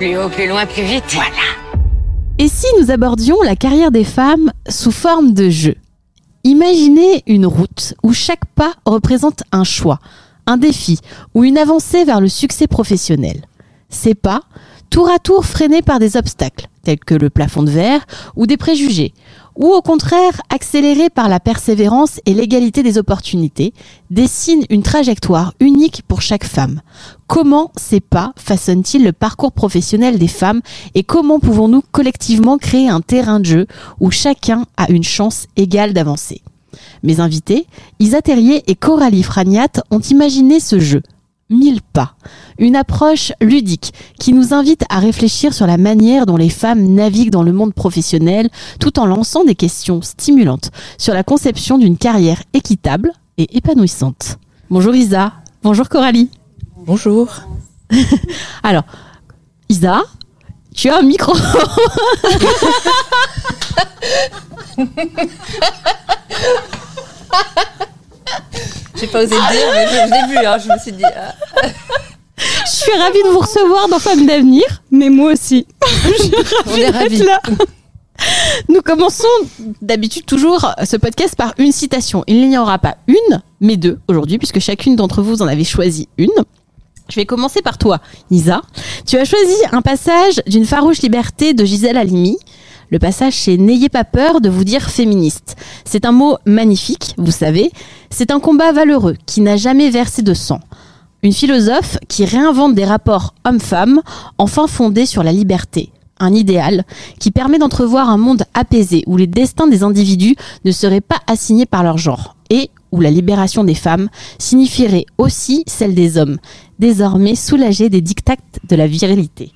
Plus haut, plus loin, plus vite. Voilà. Et si nous abordions la carrière des femmes sous forme de jeu? Imaginez une route où chaque pas représente un choix, un défi ou une avancée vers le succès professionnel. Ces pas, tour à tour freinés par des obstacles, tels que le plafond de verre ou des préjugés, ou au contraire accélérés par la persévérance et l'égalité des opportunités, dessinent une trajectoire unique pour chaque femme. Comment ces pas façonnent-ils le parcours professionnel des femmes et comment pouvons-nous collectivement créer un terrain de jeu où chacun a une chance égale d'avancer? Mes invités, Isa Terrier et Coralie Fragnat, ont imaginé ce jeu. 1000 pas. Une approche ludique qui nous invite à réfléchir sur la manière dont les femmes naviguent dans le monde professionnel tout en lançant des questions stimulantes sur la conception d'une carrière équitable et épanouissante. Bonjour Isa. Bonjour Coralie. Bonjour. Alors, Isa, tu as un micro. J'ai pas osé le dire, mais je, je vu. hein, je me suis dit. ah. Je suis ravie de vous recevoir dans Femmes d'avenir. Mais moi aussi. On est ravis. Là. Nous commençons d'habitude toujours ce podcast par une citation. Il n'y en aura pas une, mais deux aujourd'hui, puisque chacune d'entre vous en avez choisi une. Je vais commencer par toi, Isa. Tu as choisi un passage d'une farouche liberté de Gisèle Halimi. Le passage, c'est N'ayez pas peur de vous dire féministe. C'est un mot magnifique, vous savez. C'est un combat valeureux qui n'a jamais versé de sang. Une philosophe qui réinvente des rapports hommes-femmes, enfin fondés sur la liberté. Un idéal qui permet d'entrevoir un monde apaisé où les destins des individus ne seraient pas assignés par leur genre et où la libération des femmes signifierait aussi celle des hommes, désormais soulagés des dictats de la virilité.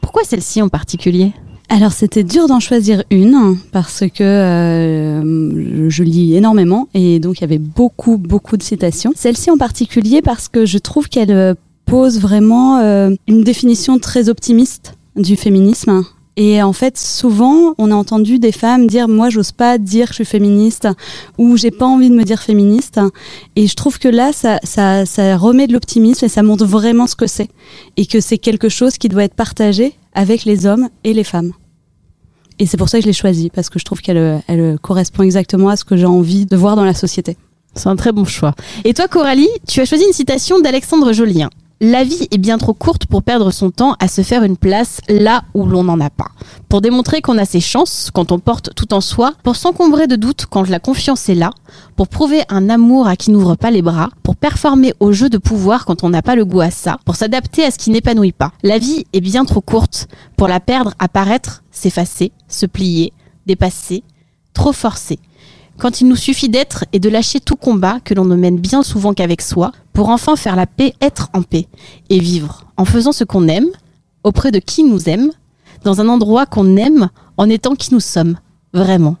Pourquoi celle-ci en particulier? Alors c'était dur d'en choisir une parce que euh, je lis énormément et donc il y avait beaucoup beaucoup de citations. Celle-ci en particulier parce que je trouve qu'elle euh, pose vraiment euh, une définition très optimiste du féminisme. Et en fait, souvent, on a entendu des femmes dire moi, j'ose pas dire que je suis féministe ou j'ai pas envie de me dire féministe. Et je trouve que là, ça, ça, ça remet de l'optimisme et ça montre vraiment ce que c'est et que c'est quelque chose qui doit être partagé avec les hommes et les femmes. Et c'est pour ça que je l'ai choisie parce que je trouve qu'elle elle correspond exactement à ce que j'ai envie de voir dans la société. C'est un très bon choix. Et toi, Coralie, tu as choisi une citation d'Alexandre Jolien. La vie est bien trop courte pour perdre son temps à se faire une place là où l'on n'en a pas. Pour démontrer qu'on a ses chances quand on porte tout en soi, pour s'encombrer de doutes quand la confiance est là, pour prouver un amour à qui n'ouvre pas les bras, pour performer au jeu de pouvoir quand on n'a pas le goût à ça, pour s'adapter à ce qui n'épanouit pas. La vie est bien trop courte pour la perdre à paraître, s'effacer, se plier, dépasser, trop forcer. Quand il nous suffit d'être et de lâcher tout combat que l'on ne mène bien souvent qu'avec soi, pour enfin faire la paix, être en paix, et vivre en faisant ce qu'on aime, auprès de qui nous aime, dans un endroit qu'on aime, en étant qui nous sommes, vraiment.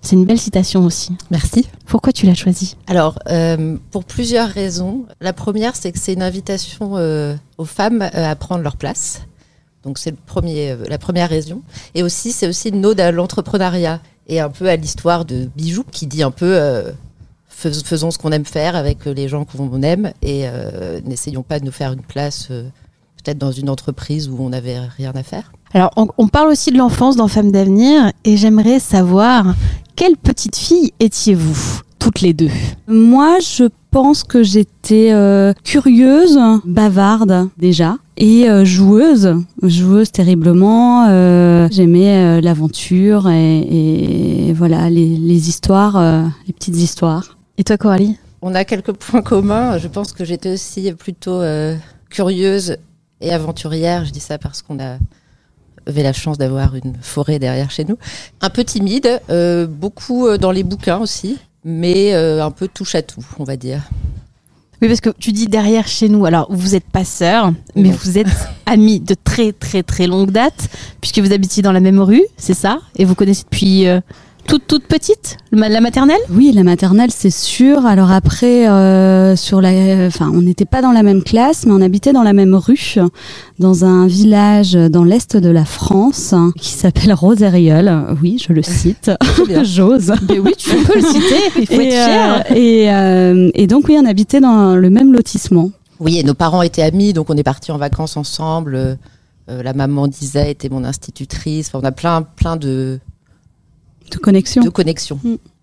C'est une belle citation aussi. Merci. Pourquoi tu l'as choisie? Alors, euh, pour plusieurs raisons. La première, c'est que c'est une invitation euh, aux femmes euh, à prendre leur place. Donc, c'est le premier, la première raison. Et aussi, c'est aussi une ode à l'entrepreneuriat et un peu à l'histoire de Bijou, qui dit un peu euh, fais- faisons ce qu'on aime faire avec les gens qu'on aime et euh, n'essayons pas de nous faire une place euh, peut-être dans une entreprise où on n'avait rien à faire. Alors, on, on parle aussi de l'enfance dans Femmes d'avenir, et j'aimerais savoir quelle petite fille étiez-vous, toutes les deux? Moi, je pense que j'étais euh, curieuse, bavarde déjà, et euh, joueuse, joueuse terriblement. euh, J'aimais euh, l'aventure et, et voilà les, les histoires, euh, les petites histoires. Et toi, Coralie? On a quelques points communs. Je pense que j'étais aussi plutôt euh, curieuse et aventurière. Je dis ça parce qu'on a avait la chance d'avoir une forêt derrière chez nous. Un peu timide, euh, beaucoup dans les bouquins aussi, mais euh, un peu touche à tout, on va dire. Oui, parce que tu dis derrière chez nous, alors vous n'êtes pas sœurs, mais Non. vous êtes amis de très très très longue date, puisque vous habitiez dans la même rue, c'est ça? Et vous connaissez depuis euh, toute toute petite, la maternelle? Oui, la maternelle, c'est sûr. Alors après, euh, sur la, enfin, on n'était pas dans la même classe, mais on habitait dans la même rue, dans un village dans l'est de la France qui s'appelle Roseriol. Oui, je le cite. J'ose. Oui, tu peux le citer, il faut Et, être fier. euh, et, euh, et donc oui, on habitait dans le même lotissement. Oui, et nos parents étaient amis, donc on est partis en vacances ensemble. La maman d'Isa était mon institutrice. Enfin, on a plein, plein de, De connexion. de connexions.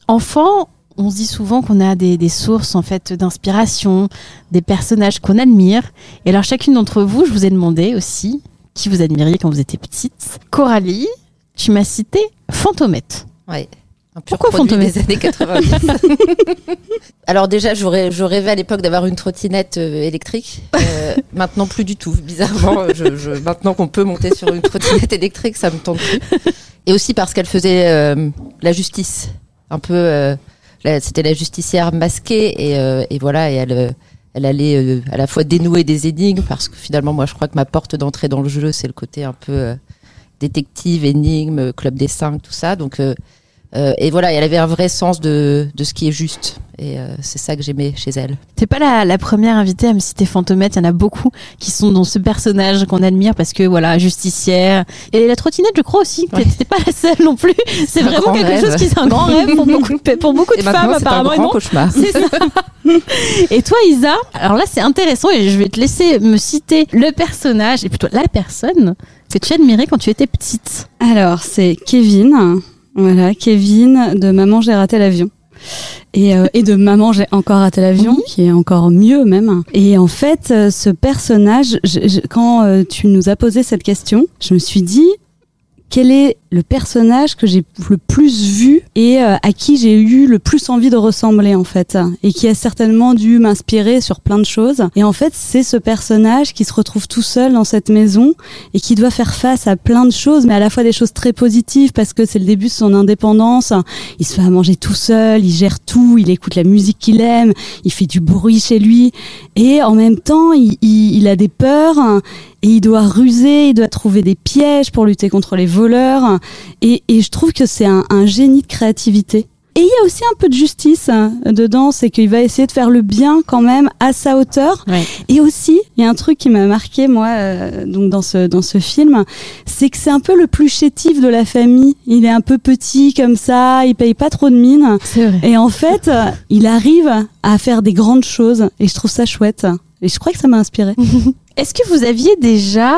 Enfant, on se dit souvent qu'on a des, des sources en fait d'inspiration, des personnages qu'on admire. Et alors chacune d'entre vous, je vous ai demandé aussi qui vous admiriez quand vous étiez petite. Coralie, tu m'as cité Fantomette. Ouais. Un pur Pourquoi Fantomette des années 90 Alors déjà, j'aurais- je rêvais à l'époque d'avoir une trottinette euh, électrique. Euh, maintenant, plus du tout. Bizarrement, euh, je, je- maintenant qu'on peut monter sur une trottinette électrique, ça me tente plus. Et aussi parce qu'elle faisait euh, la justice. Un peu, euh, c'était la justicière masquée et, euh, et voilà, et elle, elle allait euh, à la fois dénouer des énigmes parce que finalement, moi, je crois que ma porte d'entrée dans le jeu, c'est le côté un peu euh, détective, énigme, club des cinq, tout ça. Donc euh, et voilà, elle avait un vrai sens de, de ce qui est juste. Et euh, c'est ça que j'aimais chez elle. T'es pas la, la première invitée à me citer Fantomette. Il y en a beaucoup qui sont dans ce personnage qu'on admire parce que voilà, justicière. Et la trottinette, je crois aussi. Ouais. T'es pas la seule non plus. C'est vraiment quelque rêve. chose qui est un grand rêve pour beaucoup de, pour beaucoup de Et femmes maintenant, c'est un apparemment. et grand cauchemar. Ça. Et toi, Isa, alors là, c'est intéressant et je vais te laisser me citer le personnage et plutôt la personne que tu admirais quand tu étais petite. Alors, c'est Kevin. Voilà, Kevin de Maman, j'ai raté l'avion. Et, euh, et de Maman, j'ai encore raté l'avion, Oui. qui est encore mieux même. Et en fait, euh, ce personnage, je- je- quand euh, tu nous as posé cette question, je me suis dit, quel est le personnage que j'ai le plus vu et euh, à qui j'ai eu le plus envie de ressembler en fait et qui a certainement dû m'inspirer sur plein de choses. Et en fait c'est ce personnage qui se retrouve tout seul dans cette maison et qui doit faire face à plein de choses mais à la fois des choses très positives parce que c'est le début de son indépendance. Il se fait à manger tout seul il gère tout il écoute la musique qu'il aime il fait du bruit chez lui. Et en même temps il, il- il a des peurs et il doit ruser, il doit trouver des pièges pour lutter contre les voleurs. Et, et je trouve que c'est un, un génie de créativité. Et il y a aussi un peu de justice hein, dedans, c'est qu'il va essayer de faire le bien quand même à sa hauteur. Ouais. Et aussi, il y a un truc qui m'a marqué moi, euh, donc dans ce dans ce film, c'est que c'est un peu le plus chétif de la famille. Il est un peu petit comme ça, il paye pas trop de mine. Vrai. Et en fait, euh, il arrive à faire des grandes choses. Et je trouve ça chouette. Et je crois que ça m'a inspiré. Est-ce que vous aviez déjà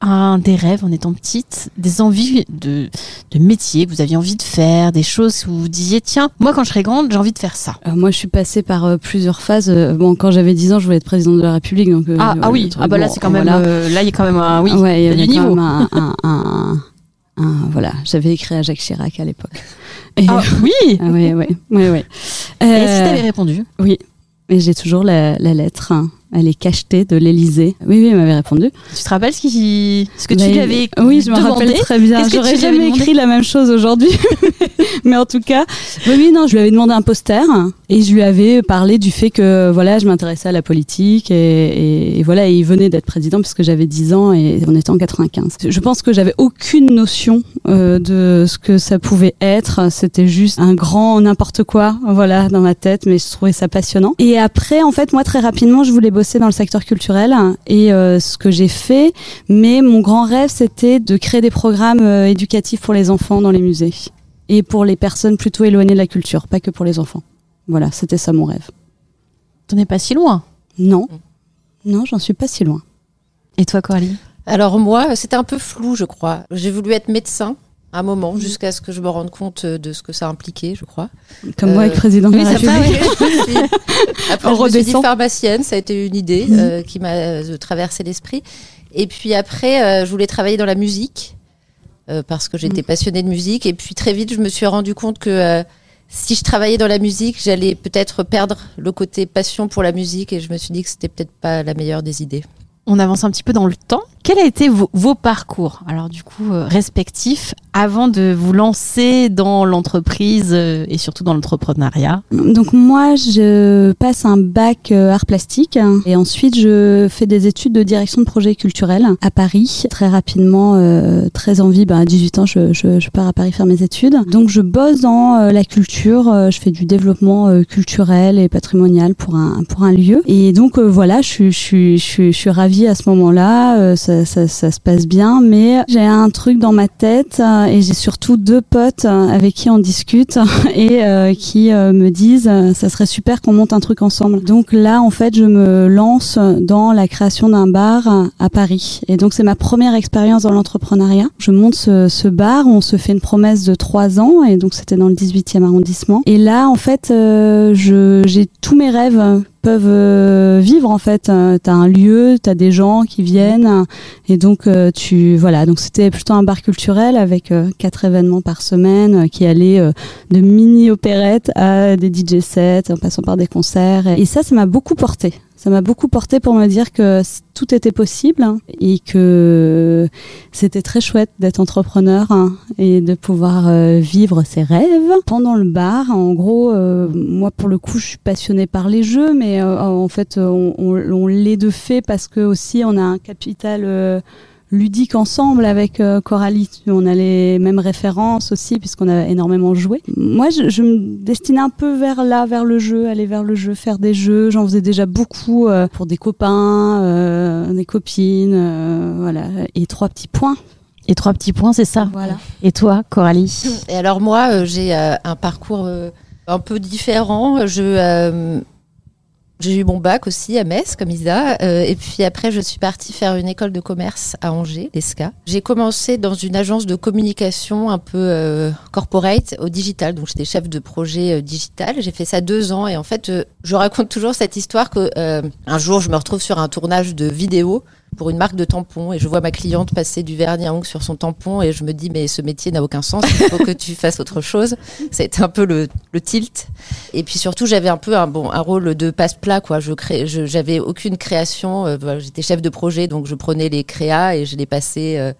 un, des rêves en étant petite, des envies de, de métier que vous aviez envie de faire, des choses où vous disiez, tiens, moi quand je serai grande, j'ai envie de faire ça? Euh, moi, je suis passée par euh, plusieurs phases. Euh, bon, quand j'avais 10 ans, je voulais être présidente de la République. Donc, euh, ah, ah voilà, oui, le truc. ah bah là Bon, c'est quand même, voilà. euh, là il y a quand même un, oui, ouais, il y il y a avait du quand niveau. même un, un- un- un- voilà, j'avais écrit à Jacques Chirac à l'époque. Et, Ah oui. ah ouais, ouais, ouais, ouais. Et si Euh, t'avais répondu? oui, et j'ai toujours la, la lettre. hein. Elle est cachetée de l'Élysée. Oui, oui, elle m'avait répondu. Tu te rappelles ce, qui... ce que tu lui avais Oui, je me rappelle très bien. J'aurais jamais écrit la même chose aujourd'hui. Mais en tout cas, oui, oui, non, je lui avais demandé un poster et je lui avais parlé du fait que voilà, je m'intéressais à la politique et, et- et voilà, et il venait d'être président puisque j'avais 10 ans et on était en 95. Je pense que j'avais aucune notion euh, de ce que ça pouvait être. C'était juste un grand n'importe quoi, voilà, dans ma tête, mais je trouvais ça passionnant. Et après, en fait, moi, très rapidement, je voulais bosser dans le secteur culturel et euh, ce que j'ai fait, mais mon grand rêve, c'était de créer des programmes euh, éducatifs pour les enfants dans les musées et pour les personnes plutôt éloignées de la culture, pas que pour les enfants. Voilà, c'était ça mon rêve. T'en es pas si loin. Non, non, j'en suis pas si loin. Et toi, Coralie? Alors moi, c'était un peu flou, je crois. J'ai voulu être médecin un Mhm. moment, jusqu'à ce que je me rende compte de ce que ça impliquait, je crois. Comme moi, Euh, avec président de la République. Après, On je me suis dit pharmacienne, ça a été une idée Mhm. euh, qui m'a euh, traversé l'esprit. Et puis après, euh, je voulais travailler dans la musique euh, parce que j'étais Mhm. passionnée de musique. Et puis très vite, je me suis rendu compte que euh, si je travaillais dans la musique, j'allais peut-être perdre le côté passion pour la musique. Et je me suis dit que c'était peut-être pas la meilleure des idées. On avance un petit peu dans le temps. Quel a été vos, parcours, alors du coup euh, respectifs, avant de vous lancer dans l'entreprise euh, et surtout dans l'entrepreneuriat? Donc moi, je passe un bac euh, art plastique et ensuite je fais des études de direction de projet culturel à Paris. Très rapidement, euh, très envie, bah, à 18 ans, je, je, je pars à Paris faire mes études. Donc je bosse dans euh, la culture, je fais du développement culturel et patrimonial pour un, pour un lieu. Et donc voilà, je, je, je, je suis ravie à ce moment-là, euh, ça, ça, ça se passe bien, mais j'ai un truc dans ma tête euh, et j'ai surtout deux potes euh, avec qui on discute et euh, qui me disent ça serait super qu'on monte un truc ensemble. Donc là en fait je me lance dans la création d'un bar à Paris et donc c'est ma première expérience dans l'entrepreneuriat. Je monte ce, ce bar, on se fait une promesse de trois ans et donc c'était dans le 18e arrondissement. Et là en fait euh, j'ai tous mes rêves peuvent euh, vivre en fait. Euh, T'as un lieu, t'as des gens qui viennent et donc euh, tu voilà donc c'était plutôt un bar culturel avec quatre événements par semaine qui allaient de mini opérettes à des DJ sets en passant par des concerts et ça ça m'a beaucoup porté. Ça m'a beaucoup porté pour me dire que tout était possible hein, et que c'était très chouette d'être entrepreneur hein, et de pouvoir euh, vivre ses rêves. Pendant le bar, en gros, euh, moi pour le coup, je suis passionnée par les jeux, mais euh, en fait, on, on, l'est de fait parce que aussi on a un capital ludique ensemble avec euh, Coralie. On a les mêmes références aussi puisqu'on a énormément joué. Moi, je, je me destinais un peu vers là, vers le jeu, aller vers le jeu, faire des jeux. J'en faisais déjà beaucoup euh, pour des copains, euh, des copines, euh, voilà. Et trois petits points. Et trois petits points, c'est ça. Voilà. Et toi, Coralie Et alors moi, euh, j'ai euh, un parcours euh, un peu différent. Je euh, j'ai eu mon bac aussi à Metz, comme Isa. euh, et puis après, je suis partie faire une école de commerce à Angers, l'ESCA. J'ai commencé dans une agence de communication un peu euh, corporate au digital. Donc, j'étais chef de projet euh, digital. J'ai fait ça deux ans. Et en fait, euh, je raconte toujours cette histoire que euh, un jour, je me retrouve sur un tournage de vidéo pour une marque de tampons et je vois ma cliente passer du vernis à ongles sur son tampon et je me dis mais ce métier n'a aucun sens, il faut que tu fasses autre chose. C'était un peu le, tilt. Et puis surtout j'avais un peu un bon un rôle de passe-plat quoi. Je crée, j'avais aucune création. euh, J'étais chef de projet donc je prenais les créas et je les passais euh,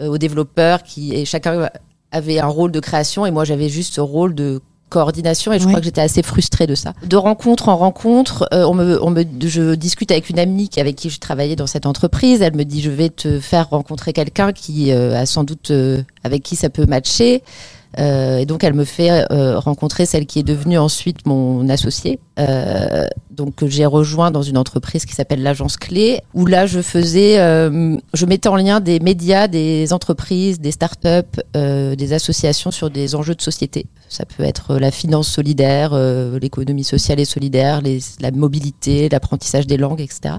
euh, aux développeurs qui et chacun avait un rôle de création et moi j'avais juste ce rôle de coordination et je Ouais. crois que j'étais assez frustrée de ça. De rencontre en rencontre, euh, on me, on me, je discute avec une amie avec qui je travaillais dans cette entreprise. Elle me dit je vais te faire rencontrer quelqu'un qui euh, a sans doute euh, avec qui ça peut matcher. Euh, et donc elle me fait euh, rencontrer celle qui est devenue ensuite mon associée. Euh, donc j'ai rejoint dans une entreprise qui s'appelle l'agence Clé, où là je faisais, euh, je mettais en lien des médias, des entreprises, des startups, euh, des associations sur des enjeux de société. Ça peut être la finance solidaire, euh, l'économie sociale et solidaire, les, la mobilité, l'apprentissage des langues, etc.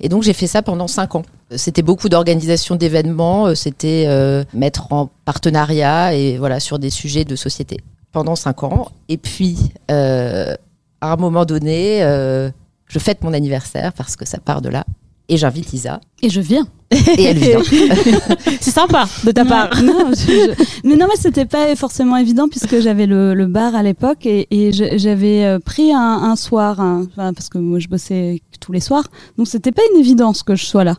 Et donc j'ai fait ça pendant cinq ans. C'était beaucoup d'organisation d'événements, euh, c'était euh, mettre en partenariat et voilà sur des sujets de société pendant cinq ans. Et puis euh, à un moment donné, je fête mon anniversaire parce que ça part de là et j'invite Isa. Et je viens. Et elle vient. C'est sympa de ta part. Non, je- je- mais non, mais c'était pas forcément évident puisque j'avais le, le bar à l'époque et, j'avais euh, pris un, un soir, hein, enfin, parce que moi je bossais tous les soirs, donc c'était pas une évidence que je sois là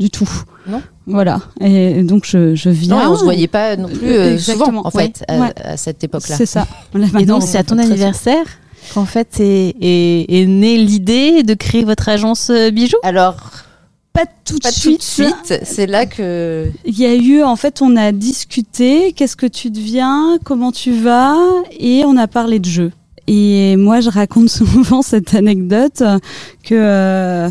du tout. Non. Voilà. Et donc je, je viens. Non, et on se voyait pas non plus euh, Exactement, souvent, en ouais. fait, à, Ouais. à cette époque-là. C'est ça. Et donc, c'est à ton anniversaire qu'en fait est, est, est née l'idée de créer votre agence euh, bijoux? Alors, Pas tout pas de tout de suite. suite. C'est là que. Il y a eu, en fait, on a discuté, qu'est-ce que tu deviens, comment tu vas, et on a parlé de jeu. Et moi, je raconte souvent cette anecdote que euh,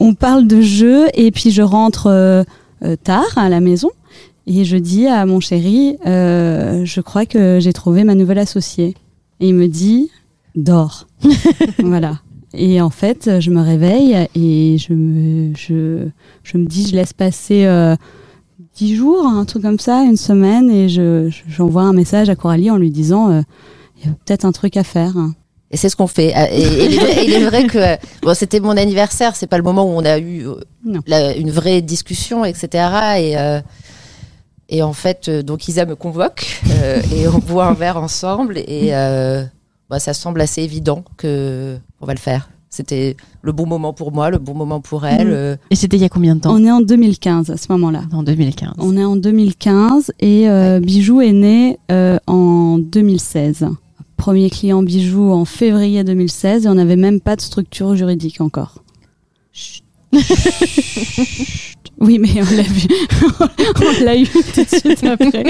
on parle de jeu et puis je rentre euh, euh, tard à la maison et je dis à mon chéri, euh, je crois que j'ai trouvé ma nouvelle associée. Et il me dit, dors. voilà. Et en fait, je me réveille et je me, je, je me dis, je laisse passer euh, dix jours, un truc comme ça, une semaine, et je, je- j'envoie un message à Coralie en lui disant, euh, il y a peut-être un truc à faire. Et c'est ce qu'on fait. Ah, Et, et il, est vrai, il est vrai que euh, bon, c'était mon anniversaire, c'est pas le moment où on a eu euh, la- une vraie discussion, etc. Et, euh, et en fait, euh, donc Isa me convoque euh, et on boit un verre ensemble et euh, bah, ça semble assez évident que on va le faire. C'était le bon moment pour moi, le bon moment pour elle. Mhm. euh, Et c'était il y a combien de temps? On est en 2015 à ce moment-là. En 2015. On est en 2015 et euh, Bijou est né euh, en 2016. Premier client Bijou en février 2016 et on n'avait même pas de structure juridique encore. Oui, mais on l'a vu. on l'a eu tout de suite après.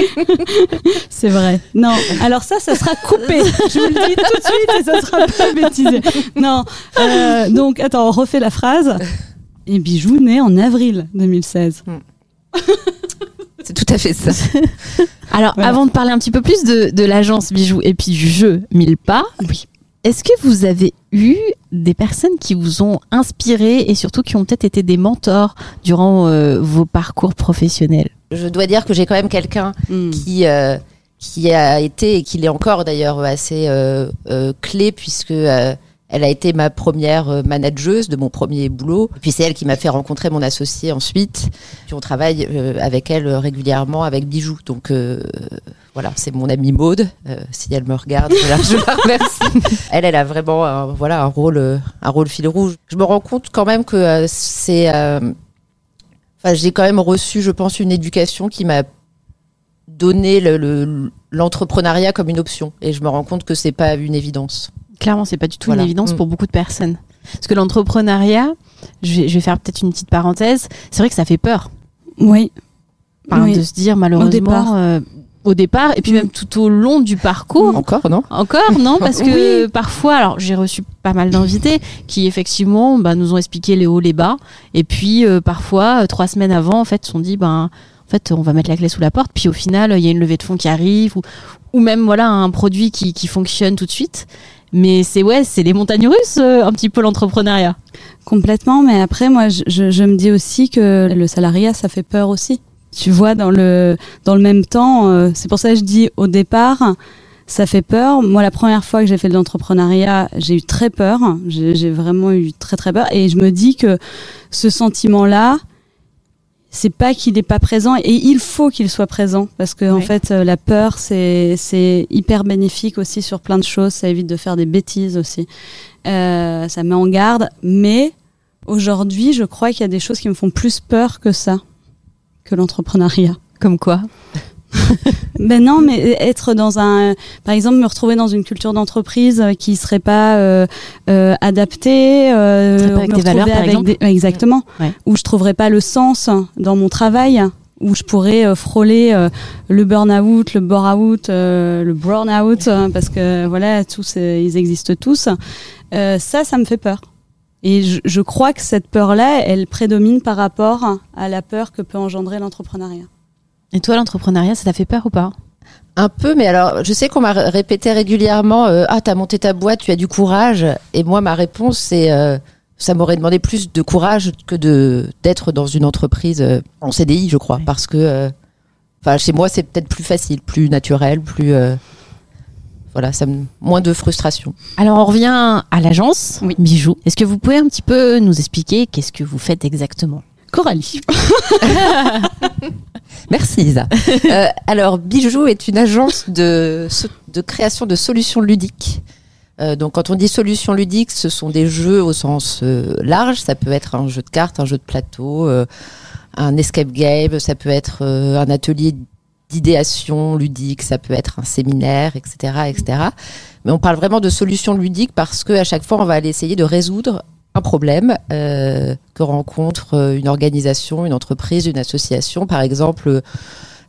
C'est vrai. Non, alors ça, ça sera coupé. Je vous le dis tout de suite et ça sera pas bêtisé. Non. euh, donc, attends, on refait la phrase. Et Bijou né en avril 2016. c'est tout à fait ça. Alors, Voilà. avant de parler un petit peu plus de, de l'agence bijoux et puis du jeu Mille pas, est-ce que vous avez eu des personnes qui vous ont inspiré et surtout qui ont peut-être été des mentors durant euh, vos parcours professionnels? Je dois dire que j'ai quand même quelqu'un Hmm. qui euh, qui a été et qui l'est encore d'ailleurs assez euh, clé puisque elle a été ma première euh, manageuse de mon premier boulot. Puis c'est elle qui m'a fait rencontrer mon associé ensuite. Puis on travaille euh, avec elle euh, régulièrement avec Bijoux. Donc euh, voilà, c'est mon amie Maude. Euh, si elle me regarde, je la, remercie. Elle, elle a vraiment un, voilà un rôle un rôle fil rouge. Je me rends compte quand même que euh, c'est Enfin, j'ai quand même reçu, je pense, une éducation qui m'a donné le- le- l'entrepreneuriat comme une option. Et je me rends compte que c'est pas une évidence. Clairement, c'est pas du tout Voilà. une évidence Mm. pour beaucoup de personnes. Parce que l'entrepreneuriat, je vais, je vais faire peut-être une petite parenthèse, c'est vrai que ça fait peur Oui. Enfin, Oui. de se dire malheureusement départ. euh, au départ et puis Mm. même tout au long du parcours. Encore, non? Encore, non, parce que parfois, alors j'ai reçu pas mal d'invités qui effectivement bah, nous ont expliqué les hauts, les bas, et puis euh, parfois euh, trois semaines avant, en fait, se sont dit ben en fait on va mettre la clé sous la porte, puis au final il y a une levée de fonds qui arrive ou, ou même voilà un produit qui, qui fonctionne tout de suite. Mais c'est ouais, c'est les montagnes russes, euh, un petit peu l'entrepreneuriat. Complètement, mais après, moi, je, me dis aussi que le salariat, ça fait peur aussi. Tu vois, dans le, dans le même temps, euh, c'est pour ça que je dis au départ, ça fait peur. Moi, la première fois que j'ai fait de l'entrepreneuriat, j'ai eu très peur. J'ai vraiment eu très, très peur. Et je me dis que ce sentiment-là, c'est pas qu'il n'est pas présent et il faut qu'il soit présent parce que en fait euh, la peur c'est c'est hyper bénéfique aussi sur plein de choses. Ça évite de faire des bêtises aussi. Euh, ça met en garde. Mais aujourd'hui je crois qu'il y a des choses qui me font plus peur que ça que l'entrepreneuriat. Comme quoi? ben non, mais être dans un, par exemple, me retrouver dans une culture d'entreprise euh, qui serait pas euh, euh, adaptée, euh, Serait pas avec me tes valeurs, retrouver par avec des- exactement, Ouais. où je trouverais pas le sens dans mon travail, où je pourrais euh, frôler euh, le burn-out, le bore-out, euh, le burn-out, hein, parce que voilà, tous, ils existent tous. Euh, ça, ça me fait peur. Et je, je crois que cette peur-là, elle prédomine par rapport à la peur que peut engendrer l'entrepreneuriat. Et toi, l'entrepreneuriat, ça t'a fait peur ou pas? Un peu, mais alors, je sais qu'on m'a ré- répété régulièrement euh, Ah, t'as monté ta boîte, tu as du courage. Et moi, ma réponse, c'est euh, Ça m'aurait demandé plus de courage que de d'être dans une entreprise euh, en CDI, je crois. Oui. Parce que, euh, enfin, chez moi, c'est peut-être plus facile, plus naturel, plus. euh, voilà, ça me, moins de frustration. Alors, on revient à l'agence Oui. Bijoux. Est-ce que vous pouvez un petit peu nous expliquer qu'est-ce que vous faites exactement? Coralie. Merci Isa. Euh, alors Bijou est une agence de, création de solutions ludiques. Euh, donc quand on dit solutions ludiques, ce sont des jeux au sens euh, large. Ça peut être un jeu de cartes, un jeu de plateau, un escape game, ça peut être un atelier d'idéation ludique, ça peut être un séminaire, etc., etc. Mais on parle vraiment de solutions ludiques parce que à chaque fois, on va aller essayer de résoudre un problème euh, que rencontre euh, une organisation, une entreprise, une association. Par exemple,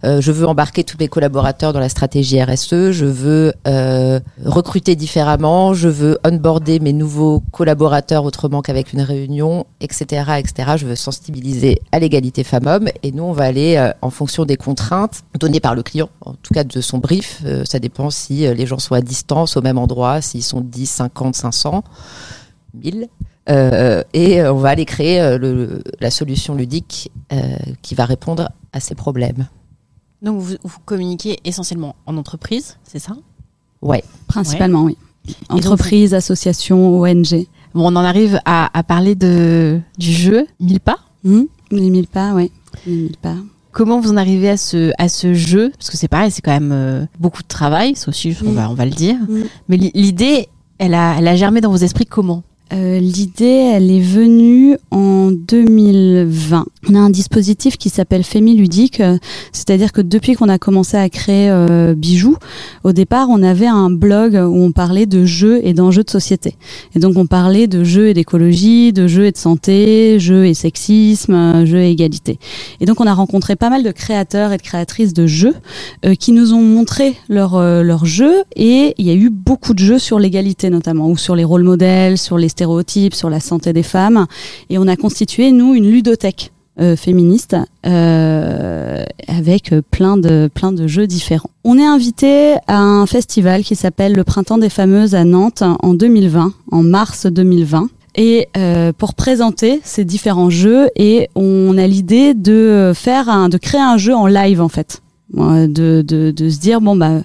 euh, je veux embarquer tous mes collaborateurs dans la stratégie RSE, je veux euh, recruter différemment, je veux onboarder mes nouveaux collaborateurs autrement qu'avec une réunion, etc., etc. Je veux sensibiliser à l'égalité femmes-hommes et nous, on va aller euh, en fonction des contraintes données par le client, en tout cas de son brief. Euh, ça dépend si euh, les gens sont à distance, au même endroit, s'ils sont 10, 50, 500, 1000. Euh, et euh, on va aller créer euh, le- la solution ludique euh, qui va répondre à ces problèmes. Donc vous, vous communiquez essentiellement en entreprise, c'est ça? Ouais. Principalement, oui. donc, Entreprises, associations, ONG. Bon, on en arrive à, à parler de, du jeu Mille pas? Hmm, les mille pas, oui. Les mille pas. Comment vous en arrivez à ce, à ce jeu? Parce que c'est pareil, c'est quand même euh, beaucoup de travail, ça aussi, on, Mm. va, on va le dire. Mm. Mais li- l'idée, elle a, elle a germé dans vos esprits comment? Euh, L'idée, elle est venue en 2020. On a un dispositif qui s'appelle Fémi Ludique, euh, c'est-à-dire que depuis qu'on a commencé à créer euh, Bijoux, au départ, on avait un blog où on parlait de jeux et d'enjeux de société. Et donc, on parlait de jeux et d'écologie, de jeux et de santé, jeux et sexisme, euh, jeux et égalité. Et donc, on a rencontré pas mal de créateurs et de créatrices de jeux euh, qui nous ont montré leurs leurs jeux et il y a eu beaucoup de jeux sur l'égalité notamment ou sur les rôles modèles, sur les stéréotypes, sur la santé des femmes. Et on a constitué nous une ludothèque euh, féministe euh, avec plein de plein de jeux différents. On est invité à un festival qui s'appelle le Printemps des fameuses à Nantes en 2020, en mars 2020 et euh, pour présenter ces différents jeux et on a l'idée de faire un, de créer un jeu en live en fait. De, de, de se dire bon bah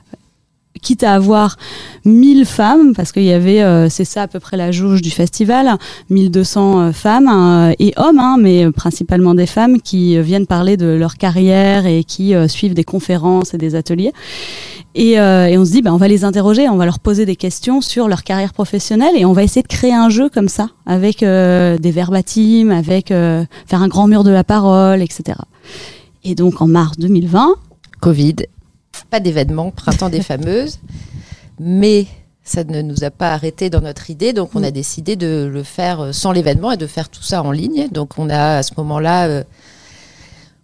quitte à avoir 1000 femmes parce qu'il y avait euh, c'est ça à peu près la jauge du festival 1200 euh, femmes euh, et hommes hein, mais principalement des femmes qui euh, viennent parler de leur carrière et qui suivent des conférences et des ateliers. Et, euh, et on se dit bah, on va les interroger on va leur poser des questions sur leur carrière professionnelle et on va essayer de créer un jeu comme ça avec des verbatims avec faire un grand mur de la parole etc et donc en mars 2020 Covid, pas d'événement, printemps des fameuses, mais ça ne nous a pas arrêté dans notre idée, donc on a décidé de le faire euh, sans l'événement et de faire tout ça en ligne. Donc on a à ce moment-là, euh,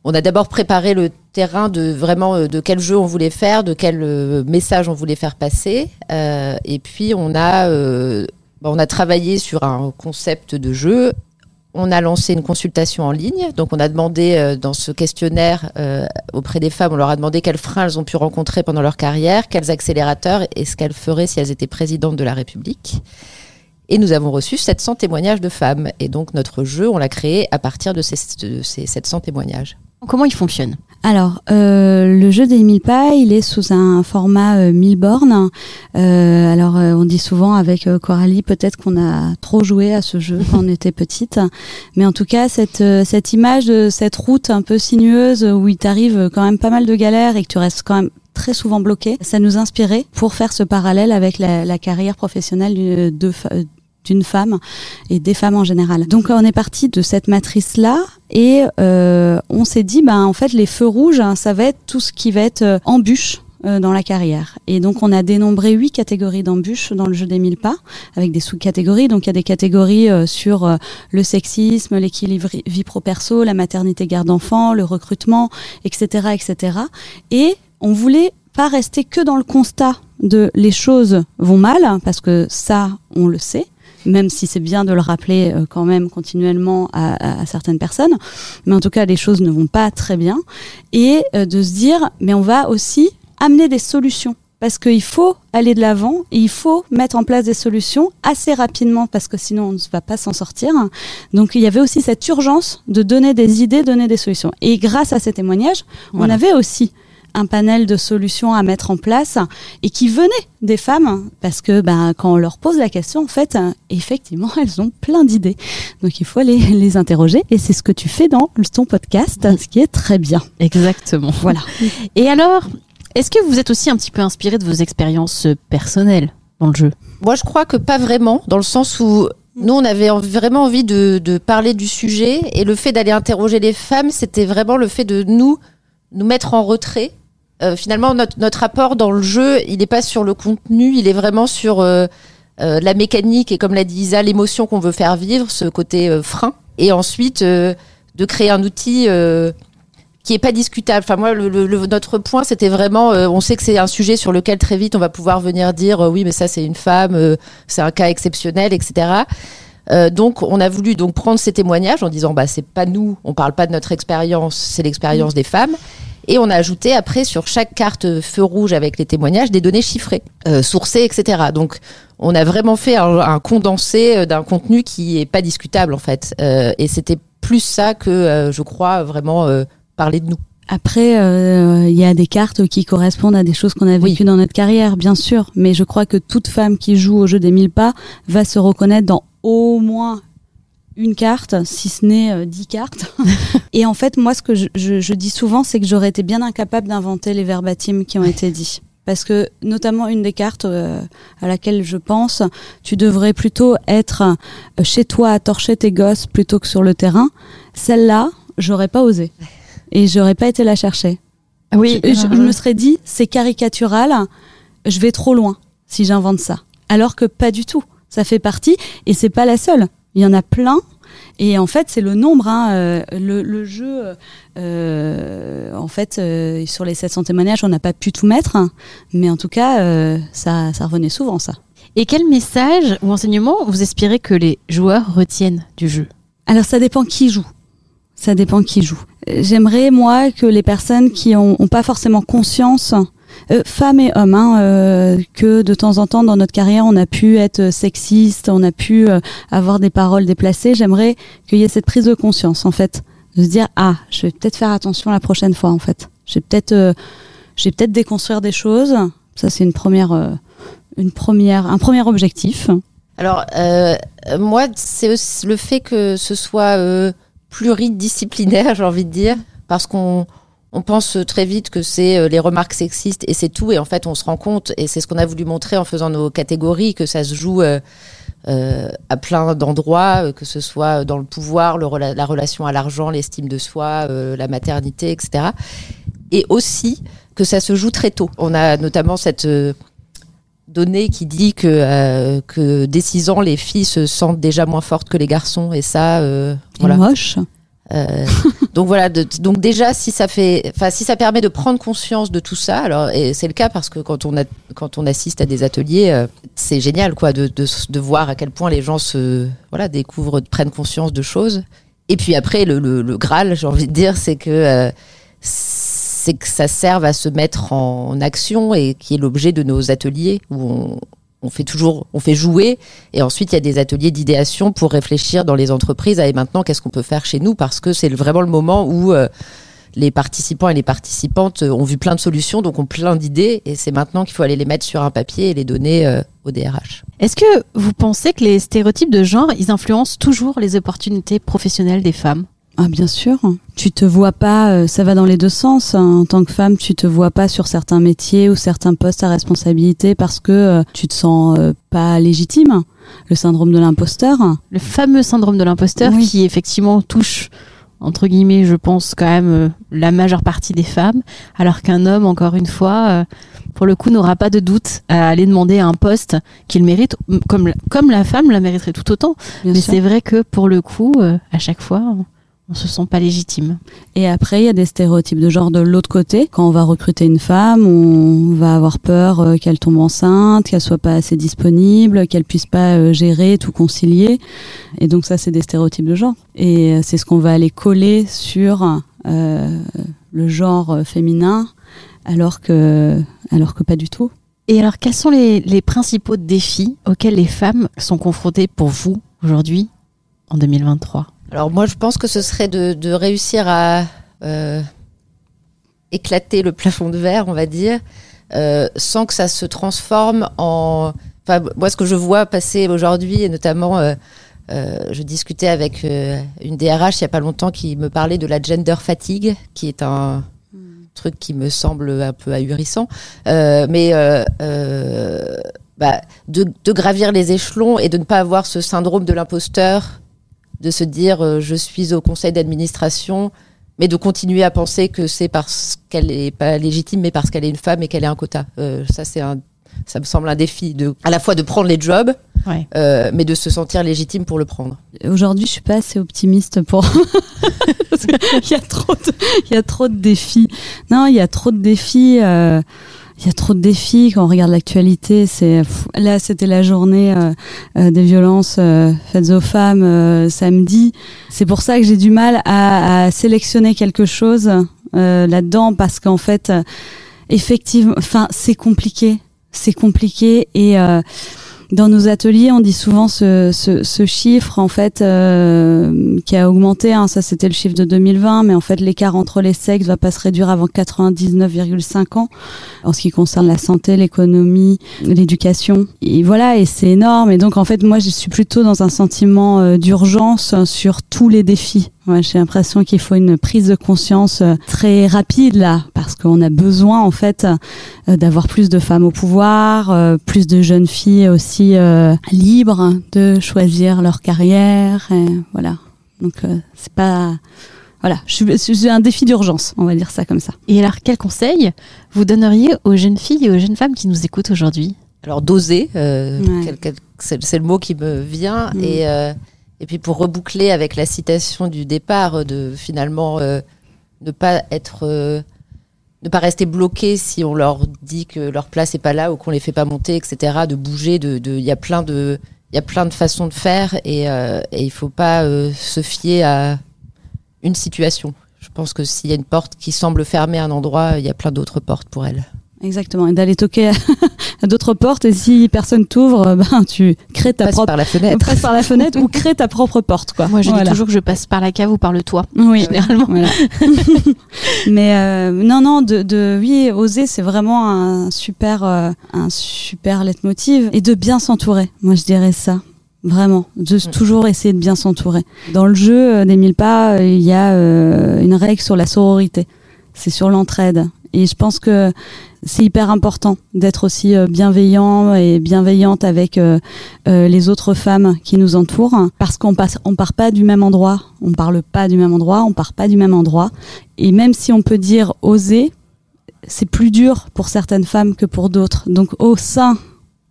on a d'abord préparé le terrain de vraiment euh, de quel jeu on voulait faire, de quel euh, message on voulait faire passer, et puis on a bah, on a travaillé sur un concept de jeu. On a lancé une consultation en ligne, donc on a demandé euh, dans ce questionnaire euh, auprès des femmes, on leur a demandé quels freins elles ont pu rencontrer pendant leur carrière, quels accélérateurs et ce qu'elles feraient si elles étaient présidentes de la République. Et nous avons reçu 700 témoignages de femmes. Et donc notre jeu, on l'a créé à partir de ces, de ces 700 témoignages. Comment il fonctionne Alors, euh, le jeu des 1000 pas, il est sous un format euh, 1000 bornes. Euh, alors, euh, on dit souvent avec Coralie, peut-être qu'on a trop joué à ce jeu quand on était petite. Mais en tout cas, cette, image de cette route un peu sinueuse où il t'arrive quand même pas mal de galères et que tu restes quand même très souvent bloqué, ça nous inspirait pour faire ce parallèle avec la, carrière professionnelle de fa- d'une femme et des femmes en général. Donc on est parti de cette matrice là et euh, on s'est dit ben en fait les feux rouges hein, ça va être tout ce qui va être euh, embûche euh, dans la carrière. Et donc on a dénombré huit catégories d'embûches dans le jeu des mille pas avec des sous-catégories. Donc il y a des catégories sur le sexisme, l'équilibre vie pro perso, la maternité garde enfant, le recrutement, etc., etc. Et on voulait pas rester que dans le constat de les choses vont mal parce que ça on le sait même si c'est bien de le rappeler euh, quand même continuellement à, à- à certaines personnes. Mais en tout cas, les choses ne vont pas très bien. Et euh, de se dire, mais on va aussi amener des solutions. Parce qu'il faut aller de l'avant et il faut mettre en place des solutions assez rapidement parce que sinon on ne va pas s'en sortir. Donc il y avait aussi cette urgence de donner des idées, donner des solutions. Et grâce à ces témoignages, on avait aussi un panel de solutions à mettre en place et qui venaient des femmes parce que ben, quand on leur pose la question, en fait, effectivement, elles ont plein d'idées. Donc il faut aller les interroger et c'est ce que tu fais dans ton podcast, ce qui est très bien. Exactement. Voilà. Et alors, est-ce que vous êtes aussi un petit peu inspiré de vos expériences personnelles dans le jeu? Moi, je crois que pas vraiment, dans le sens où nous, on avait en- vraiment envie de, de parler du sujet et le fait d'aller interroger les femmes, c'était vraiment le fait de nous nous mettre en retrait. Euh, finalement, notre, notre rapport dans le jeu, il n'est pas sur le contenu, il est vraiment sur euh, euh, la mécanique et comme l'a dit Isa, l'émotion qu'on veut faire vivre, ce côté euh, frein. Et ensuite, euh, de créer un outil euh, qui est pas discutable. Enfin, moi, le- le- notre point, c'était vraiment, euh, on sait que c'est un sujet sur lequel très vite on va pouvoir venir dire, euh, oui, mais ça c'est une femme, euh, c'est un cas exceptionnel, etc. Euh, donc, on a voulu donc prendre ces témoignages en disant, bah, c'est pas nous, on parle pas de notre expérience, c'est l'expérience des femmes. Et on a ajouté après sur chaque carte feu rouge avec les témoignages des données chiffrées, euh, sourcées, etc. Donc, on a vraiment fait un, un condensé euh, d'un contenu qui est pas discutable en fait. Euh, et c'était plus ça que, euh, je crois, vraiment parler de nous. Après, il y a des cartes qui correspondent à des choses qu'on a vécues dans notre carrière, bien sûr. Mais je crois que toute femme qui joue au jeu des mille pas va se reconnaître dans au moins une carte, si ce n'est euh, dix cartes. Et en fait, moi, ce que je, je- je dis souvent, c'est que j'aurais été bien incapable d'inventer les verbatims qui ont été dits. Parce que, notamment, une des cartes euh, à laquelle je pense, tu devrais plutôt être euh, chez toi à torcher tes gosses plutôt que sur le terrain. Celle-là, j'aurais pas osé. Et j'aurais pas été la chercher. Oui, je me serais dit, c'est caricatural, je vais trop loin si j'invente ça. Alors que pas du tout. Ça fait partie, et c'est pas la seule. Il y en a plein. Et en fait, c'est le nombre. Hein, euh, le, le jeu, euh, en fait, euh, sur les 700 témoignages, on n'a pas pu tout mettre. hein. mais en tout cas, euh, ça, ça revenait souvent, ça. Et quel message ou enseignement vous espérez que les joueurs retiennent du jeu? Alors ça dépend qui joue. Ça dépend qui joue. Euh, J'aimerais moi que les personnes qui ont, ont pas forcément conscience, euh, femmes et hommes, hein, euh, que de temps en temps dans notre carrière on a pu être sexiste, on a pu euh, avoir des paroles déplacées. J'aimerais qu'il y ait cette prise de conscience en fait, de se dire ah je vais peut-être faire attention la prochaine fois en fait. Je vais peut-être, euh, je vais peut-être déconstruire des choses. Ça c'est une première, euh, une première, un premier objectif. Alors, moi, c'est le fait que ce soit pluridisciplinaire, j'ai envie de dire, parce qu'on on pense très vite que c'est euh, les remarques sexistes et c'est tout, et en fait, on se rend compte, et c'est ce qu'on a voulu montrer en faisant nos catégories, que ça se joue euh, euh, à plein d'endroits, que ce soit dans le pouvoir, la relation à l'argent, l'estime de soi, la maternité, etc. Et aussi que ça se joue très tôt. On a notamment cette donnée qui dit que, que dès 6 ans, les filles se sentent déjà moins fortes que les garçons. Et ça, euh, voilà. moche. Euh, donc voilà, de- donc déjà si ça fait, enfin si ça permet de prendre conscience de tout ça, alors et c'est le cas parce que quand on a, quand on assiste à des ateliers, euh, c'est génial quoi de, de, de voir à quel point les gens se, voilà, découvrent, prennent conscience de choses. Et puis après le, le, le graal, j'ai envie de dire, c'est que euh, c'est que ça serve à se mettre en action et qui est l'objet de nos ateliers où on, on fait toujours, on fait jouer et ensuite il y a des ateliers d'idéation pour réfléchir dans les entreprises et maintenant qu'est-ce qu'on peut faire chez nous? Parce que c'est vraiment le moment où euh, les participants et les participantes euh, ont vu plein de solutions donc ont plein d'idées et c'est maintenant qu'il faut aller les mettre sur un papier et les donner euh, au DRH. Est-ce que vous pensez que les stéréotypes de genre, ils influencent toujours les opportunités professionnelles des femmes? Ah bien sûr. Tu te vois pas, euh, ça va dans les deux sens. hein. En tant que femme, tu te vois pas sur certains métiers ou certains postes à responsabilité parce que euh, tu te sens euh, pas légitime. Le syndrome de l'imposteur. Le fameux syndrome de l'imposteur Oui. qui effectivement touche entre guillemets, je pense quand même la majeure partie des femmes, alors qu'un homme, encore une fois, pour le coup, n'aura pas de doute à aller demander un poste qu'il mérite, comme la, comme la femme la mériterait tout autant. Bien Mais c'est vrai que pour le coup, à chaque fois, on, se sent pas légitime. Et après, il y a des stéréotypes de genre de l'autre côté. Quand on va recruter une femme, on va avoir peur euh, qu'elle tombe enceinte, qu'elle soit pas assez disponible, qu'elle puisse pas euh, gérer, tout concilier. Et donc ça, c'est des stéréotypes de genre. Et euh, c'est ce qu'on va aller coller sur le genre féminin, alors que, alors que pas du tout. Et alors, quels sont les, les principaux défis auxquels les femmes sont confrontées pour vous aujourd'hui, en 2023 Alors moi je pense que ce serait de, réussir à euh, éclater le plafond de verre, on va dire, euh, sans que ça se transforme en. Enfin, moi, ce que je vois passer aujourd'hui, et notamment, euh, je discutais avec une DRH il y a pas longtemps qui me parlait de la gender fatigue, qui est un truc qui me semble un peu ahurissant, mais bah, de gravir les échelons et de ne pas avoir ce syndrome de l'imposteur, de se dire euh, je suis au conseil d'administration, mais de continuer à penser que c'est parce qu'elle est pas légitime, mais parce qu'elle est une femme et qu'elle est un quota. Euh, ça, c'est un, ça me semble un défi de, à la fois de prendre les jobs, Ouais. euh, mais de se sentir légitime pour le prendre. Aujourd'hui, je suis pas assez optimiste pour. Parce qu'il y a trop de, il y a trop de défis. Non, il y a trop de défis. euh, Il y a trop de défis quand on regarde l'actualité. C'est là, c'était la journée euh, euh, des violences euh, faites aux femmes euh, samedi. C'est pour ça que j'ai du mal à, à sélectionner quelque chose euh, là-dedans parce qu'en fait, euh, effectivement, enfin, c'est compliqué. C'est compliqué et dans nos ateliers, on dit souvent ce, ce, ce chiffre en fait euh, qui a augmenté. Hein, ça, c'était le chiffre de 2020, mais en fait, l'écart entre les sexes va pas se réduire avant 99,5 ans en ce qui concerne la santé, l'économie, l'éducation. Et voilà, et c'est énorme. Et donc, en fait, moi, je suis plutôt dans un sentiment euh, d'urgence sur tous les défis. Ouais, j'ai l'impression qu'il faut une prise de conscience euh, très rapide là, parce qu'on a besoin en fait euh, d'avoir plus de femmes au pouvoir, euh, plus de jeunes filles aussi euh, libres de choisir leur carrière. Et voilà. Donc euh, c'est pas voilà, c'est un défi d'urgence, on va dire ça comme ça. Et alors, quel conseil vous donneriez aux jeunes filles et aux jeunes femmes qui nous écoutent aujourd'hui? Alors d'oser, euh, Ouais. c'est le mot qui me vient. Mm. Et, euh, et puis pour reboucler avec la citation du départ, euh, de finalement euh, ne pas être, euh, ne pas rester bloqué si on leur dit que leur place est pas là ou qu'on les fait pas monter, etc. De bouger, de, de, il y a plein de, il y a plein de façons de faire et, euh, et il faut pas euh, se fier à une situation. Je pense que s'il y a une porte qui semble fermer un endroit, il y a plein d'autres portes pour elle. Exactement, et d'aller toquer à, d'autres portes et si personne t'ouvre, euh, ben tu crées ta Passe propre par la fenêtre. passe par la fenêtre ou crée ta propre porte quoi. Moi, je Voilà. dis toujours que je passe par la cave ou par le toit. Oui, Généralement. Voilà. Mais euh, non, non, de, de oui, oser, c'est vraiment un super, euh, un super leitmotiv et de bien s'entourer. Moi, je dirais ça. Vraiment, de toujours essayer de bien s'entourer. Dans le jeu euh, des mille pas, euh, il y a euh, une règle sur la sororité. C'est sur l'entraide. Et je pense que c'est hyper important d'être aussi euh, bienveillant et bienveillante avec euh, euh, les autres femmes qui nous entourent parce qu'on passe on part pas du même endroit, on parle pas du même endroit, on part pas du même endroit et même si on peut dire oser, c'est plus dur pour certaines femmes que pour d'autres. Donc au sein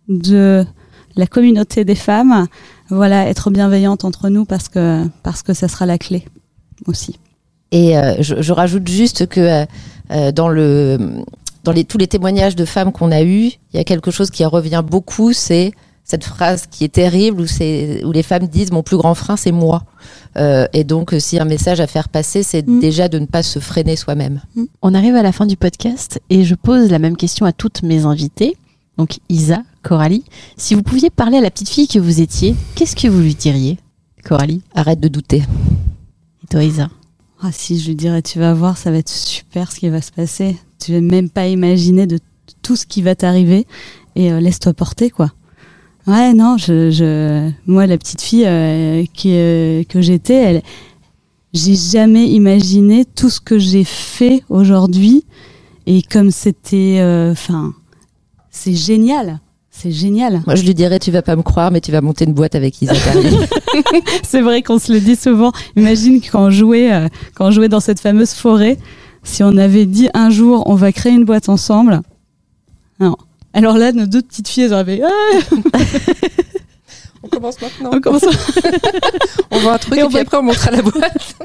de la communauté des femmes, voilà, être bienveillante entre nous parce que parce que ça sera la clé aussi. Et je, rajoute juste que dans le dans les, tous les témoignages de femmes qu'on a eus, il y a quelque chose qui revient beaucoup, c'est cette phrase qui est terrible où, les femmes disent mon plus grand frein c'est moi. Euh, et donc euh, si un message à faire passer, c'est Mm. déjà de ne pas se freiner soi-même. On arrive à la fin du podcast et je pose la même question à toutes mes invitées. Donc Isa, Coralie, si vous pouviez parler à la petite fille que vous étiez, qu'est-ce que vous lui diriez? Coralie? Arrête de douter. et toi Isa? Ah si, je lui dirais, tu vas voir, ça va être super ce qui va se passer. Tu vas même pas imaginer de tout ce qui va t'arriver et euh, laisse-toi porter, quoi. Ouais, non, je, je, moi, la petite fille euh, qui, euh, que j'étais, elle, j'ai jamais imaginé tout ce que j'ai fait aujourd'hui et comme c'était, enfin, c'est génial. C'est génial. Moi je lui dirais tu vas pas me croire mais tu vas monter une boîte avec Isa. C'est vrai qu'on se le dit souvent. Imagine quand on jouait, euh, quand on jouait dans cette fameuse forêt, si on avait dit un jour on va créer une boîte ensemble. Non. Alors là, nos deux petites filles, elles auraient fait, Ah, on commence maintenant. on commence On voit un truc Et et, on puis va- après on montrera la boîte.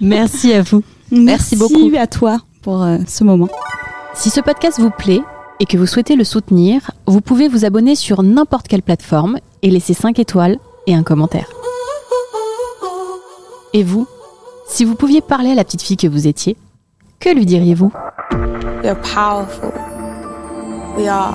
Merci à vous. Merci beaucoup. à toi pour euh, ce moment. Si ce podcast vous plaît et que vous souhaitez le soutenir, vous pouvez vous abonner sur n'importe quelle plateforme et laisser 5 étoiles et un commentaire. Et vous, si vous pouviez parler à la petite fille que vous étiez, que lui diriez-vous? We're powerful. We are.